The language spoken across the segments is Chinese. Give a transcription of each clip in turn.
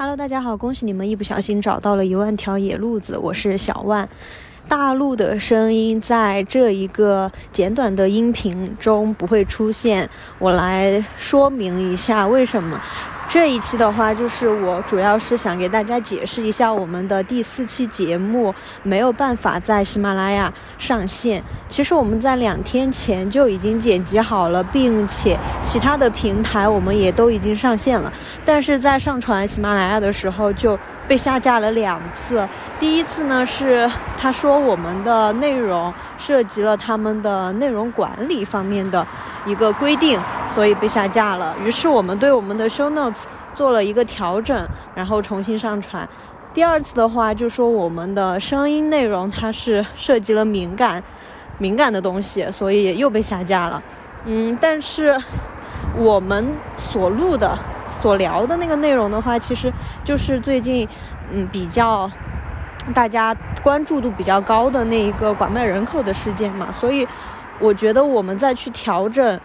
Hello，大家好，恭喜你们一不小心找到了一万条野路子，我是小万。大陆的声音在这一个简短的音频中不会出现，我来说明一下为什么。这一期的话，就是我主要是想给大家解释一下我们的第四期节目没有办法在喜马拉雅上线。其实我们在两天前就已经剪辑好了，并且其他的平台我们也都已经上线了，但是在上传喜马拉雅的时候就被下架了两次。第一次呢是他说我们的内容涉及了他们的内容管理方面的一个规定。所以被下架了。于是我们对我们的 show notes 做了一个调整，然后重新上传。第二次的话，就说我们的声音内容它是涉及了敏感、敏感的东西，所以又被下架了。嗯，但是我们所录的、所聊的那个内容的话，其实就是最近嗯比较大家关注度比较高的那一个拐卖人口的事件嘛，所以我觉得我们再去调整。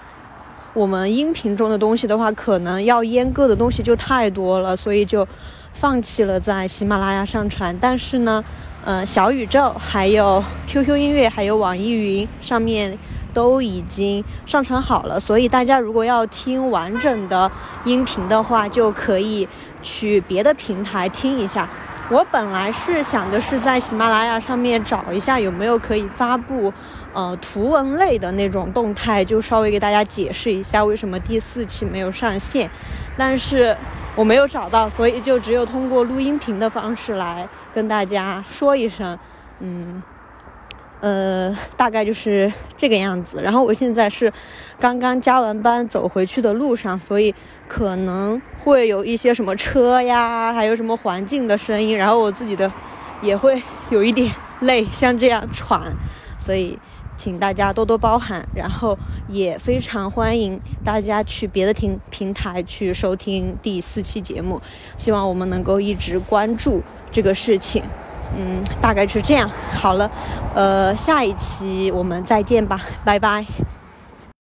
我们音频中的东西的话，可能要阉割的东西就太多了，所以就放弃了在喜马拉雅上传。但是呢，呃，小宇宙、还有 QQ 音乐、还有网易云上面都已经上传好了，所以大家如果要听完整的音频的话，就可以去别的平台听一下。我本来是想的是在喜马拉雅上面找一下有没有可以发布，呃，图文类的那种动态，就稍微给大家解释一下为什么第四期没有上线，但是我没有找到，所以就只有通过录音频的方式来跟大家说一声，嗯。呃，大概就是这个样子。然后我现在是刚刚加完班走回去的路上，所以可能会有一些什么车呀，还有什么环境的声音。然后我自己的也会有一点累，像这样喘，所以请大家多多包涵。然后也非常欢迎大家去别的听平台去收听第四期节目，希望我们能够一直关注这个事情。嗯，大概是这样。好了，呃，下一期我们再见吧，拜拜。